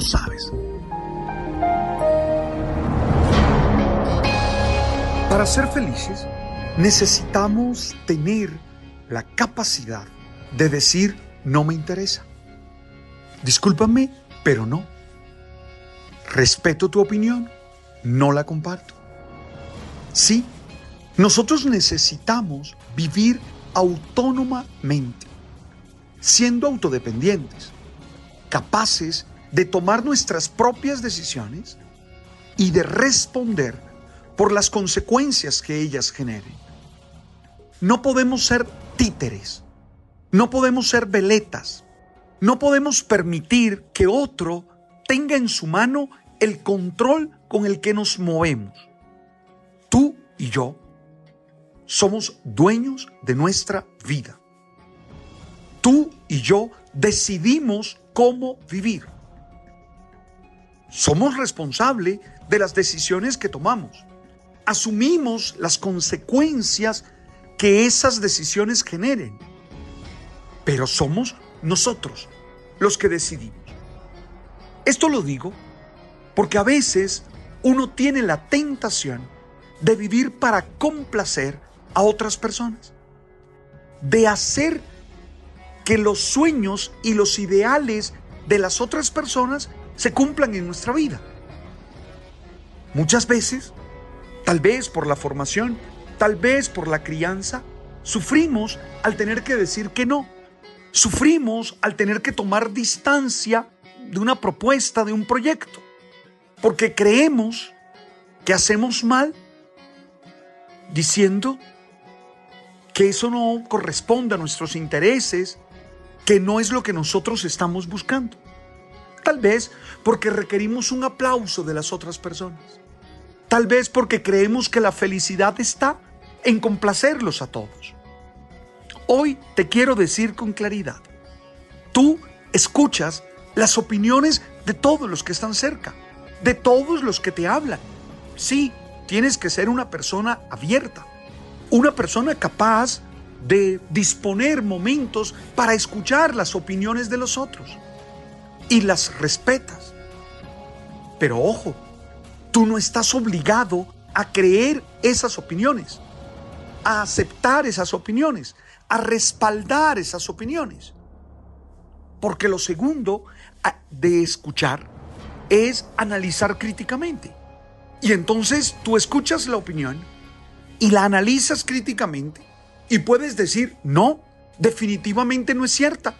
Sabes. Para ser felices necesitamos tener la capacidad de decir no me interesa. Discúlpame, pero no. Respeto tu opinión, no la comparto. Sí, nosotros necesitamos vivir autónomamente, siendo autodependientes, capaces de tomar nuestras propias decisiones y de responder por las consecuencias que ellas generen. No podemos ser títeres, no podemos ser veletas, no podemos permitir que otro tenga en su mano el control con el que nos movemos. Tú y yo somos dueños de nuestra vida. Tú y yo decidimos cómo vivir. Somos responsables de las decisiones que tomamos. Asumimos las consecuencias que esas decisiones generen. Pero somos nosotros los que decidimos. Esto lo digo porque a veces uno tiene la tentación de vivir para complacer a otras personas, de hacer que los sueños y los ideales de las otras personas se cumplan en nuestra vida. Muchas veces, tal vez por la formación, tal vez por la crianza, sufrimos al tener que decir que no. Sufrimos al tener que tomar distancia de una propuesta, de un proyecto, porque creemos que hacemos mal diciendo que eso no corresponde a nuestros intereses, que no es lo que nosotros estamos buscando. Tal vez porque requerimos un aplauso de las otras personas. Tal vez porque creemos que la felicidad está en complacerlos a todos. Hoy te quiero decir con claridad, tú escuchas las opiniones de todos los que están cerca, de todos los que te hablan. Sí, tienes que ser una persona abierta, una persona capaz de disponer momentos para escuchar las opiniones de los otros y las respetas. Pero ojo, tú no estás obligado a creer esas opiniones, a aceptar esas opiniones, a respaldar esas opiniones. Porque lo segundo de escuchar es analizar críticamente. Y entonces tú escuchas la opinión y la analizas críticamente y puedes decir, no, definitivamente no es cierta,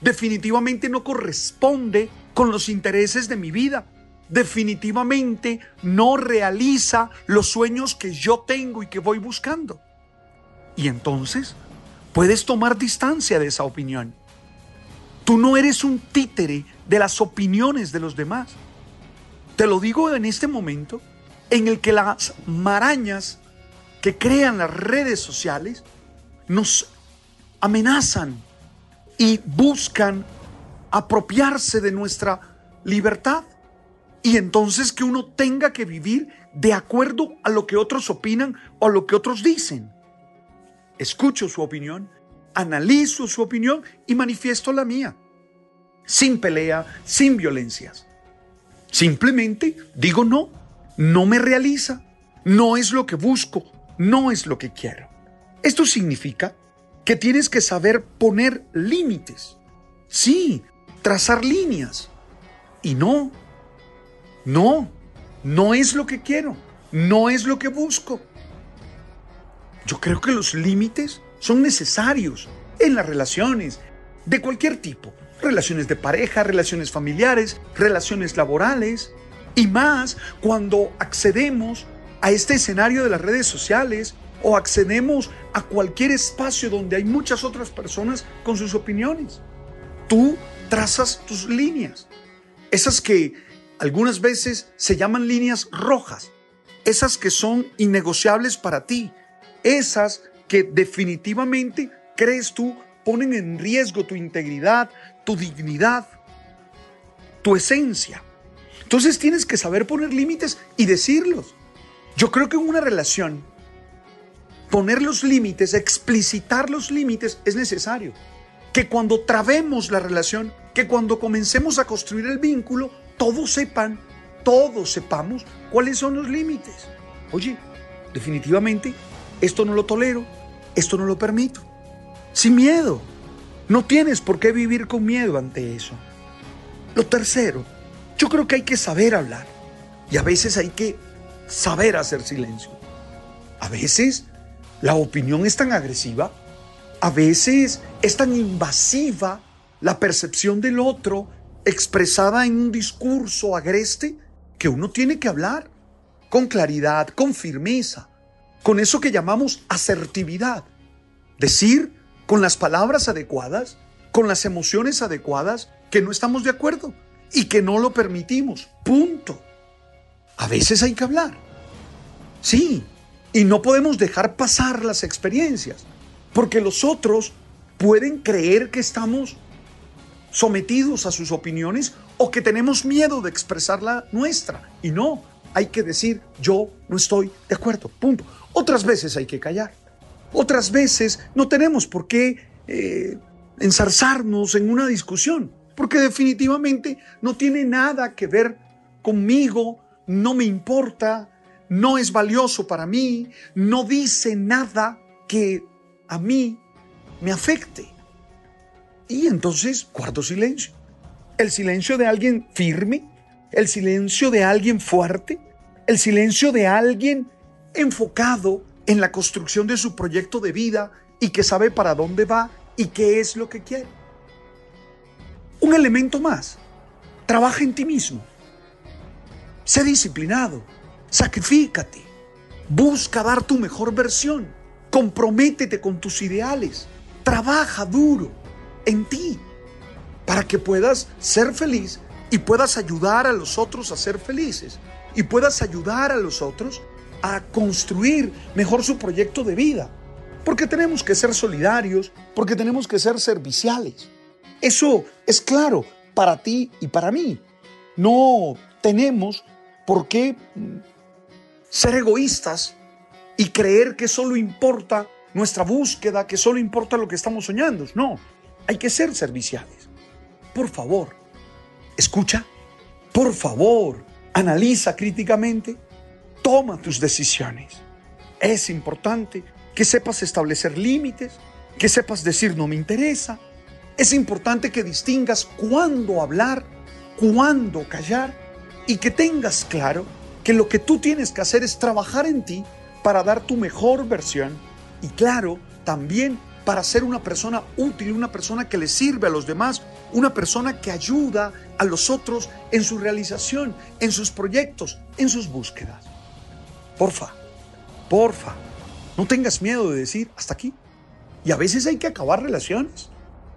definitivamente no corresponde con los intereses de mi vida, definitivamente no realiza los sueños que yo tengo y que voy buscando. Y entonces puedes tomar distancia de esa opinión. Tú no eres un títere de las opiniones de los demás. Te lo digo en este momento en el que las marañas que crean las redes sociales nos amenazan y buscan apropiarse de nuestra libertad, y entonces que uno tenga que vivir de acuerdo a lo que otros opinan o a lo que otros dicen. Escucho su opinión, analizo su opinión y manifiesto la mía. Sin pelea, sin violencias. Simplemente digo no, no me realiza, no es lo que busco, no es lo que quiero. Esto significa que tienes que saber poner límites. Sí, trazar líneas. Y no, no, no es lo que quiero, no es lo que busco. Yo creo que los límites son necesarios en las relaciones de cualquier tipo. Relaciones de pareja, relaciones familiares, relaciones laborales. Y más cuando accedemos a este escenario de las redes sociales o accedemos a cualquier espacio donde hay muchas otras personas con sus opiniones. Tú trazas tus líneas. Esas que algunas veces se llaman líneas rojas. Esas que son innegociables para ti. Esas que definitivamente crees tú ponen en riesgo tu integridad, tu dignidad, tu esencia. Entonces tienes que saber poner límites y decirlos. Yo creo que en una relación poner los límites, explicitar los límites es necesario. Que cuando trabemos la relación, que cuando comencemos a construir el vínculo, todos sepan, todos sepamos cuáles son los límites. Oye, definitivamente, esto no lo tolero, esto no lo permito. Sin miedo. No tienes por qué vivir con miedo ante eso. Lo tercero, yo creo que hay que saber hablar. Y a veces hay que saber hacer silencio. A veces la opinión es tan agresiva, a veces es tan invasiva la percepción del otro expresada en un discurso agreste que uno tiene que hablar con claridad, con firmeza, con eso que llamamos asertividad. Decir con las palabras adecuadas, con las emociones adecuadas, que no estamos de acuerdo y que no lo permitimos. Punto. A veces hay que hablar. Sí, y no podemos dejar pasar las experiencias, porque los otros pueden creer que estamos sometidos a sus opiniones o que tenemos miedo de expresar la nuestra. Y no, hay que decir yo no estoy de acuerdo, punto. Otras veces hay que callar. Otras veces no tenemos por qué eh, ensarzarnos en una discusión, porque definitivamente no tiene nada que ver conmigo, no me importa, no es valioso para mí, no dice nada que a mí me afecte. Y entonces guardo silencio. El silencio de alguien firme, el silencio de alguien fuerte, el silencio de alguien enfocado en la construcción de su proyecto de vida y que sabe para dónde va y qué es lo que quiere. Un elemento más, trabaja en ti mismo. Sé disciplinado, Sacrifícate. Busca dar tu mejor versión. Comprométete con tus ideales. Trabaja duro en ti para que puedas ser feliz y puedas ayudar a los otros a ser felices y puedas ayudar a los otros a construir mejor su proyecto de vida. Porque tenemos que ser solidarios, porque tenemos que ser serviciales. Eso es claro para ti y para mí. No tenemos por qué ser egoístas y creer que solo importa nuestra búsqueda, que solo importa lo que estamos soñando. No, hay que ser serviciales. Por favor, escucha, por favor, analiza críticamente, toma tus decisiones. Es importante que sepas establecer límites, que sepas decir no me interesa. Es importante que distingas cuándo hablar, cuándo callar y que tengas claro que lo que tú tienes que hacer es trabajar en ti para dar tu mejor versión y claro, también para ser una persona útil, una persona que le sirve a los demás, una persona que ayuda a los otros en su realización, en sus proyectos, en sus búsquedas. Porfa, porfa, no tengas miedo de decir hasta aquí. Y a veces hay que acabar relaciones,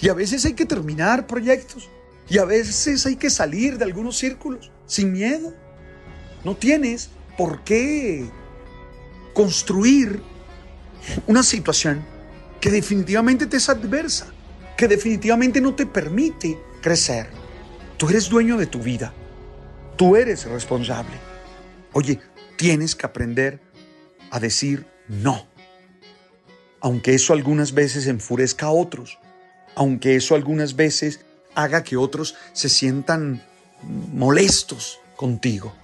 y a veces hay que terminar proyectos, y a veces hay que salir de algunos círculos sin miedo. No tienes por qué construir una situación que definitivamente te es adversa, que definitivamente no te permite crecer. Tú eres dueño de tu vida. Tú eres responsable. Oye, tienes que aprender a decir no. Aunque eso algunas veces enfurezca a otros, aunque eso algunas veces haga que otros se sientan molestos contigo.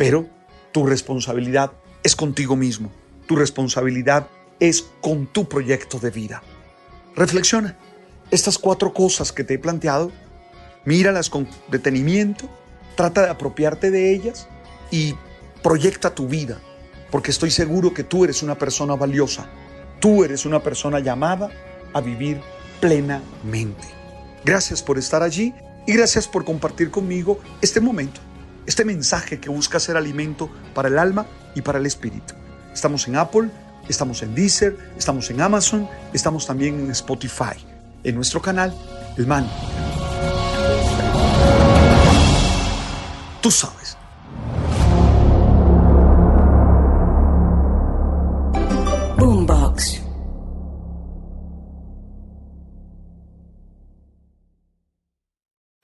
Pero tu responsabilidad es contigo mismo. Tu responsabilidad es con tu proyecto de vida. Reflexiona. Estas cuatro cosas que te he planteado, míralas con detenimiento, trata de apropiarte de ellas y proyecta tu vida, porque estoy seguro que tú eres una persona valiosa. Tú eres una persona llamada a vivir plenamente. Gracias por estar allí y gracias por compartir conmigo este momento, este mensaje que busca ser alimento para el alma y para el espíritu. Estamos en Apple, estamos en Deezer, estamos en Amazon, estamos también en Spotify, en nuestro canal El Man. Tú sabes.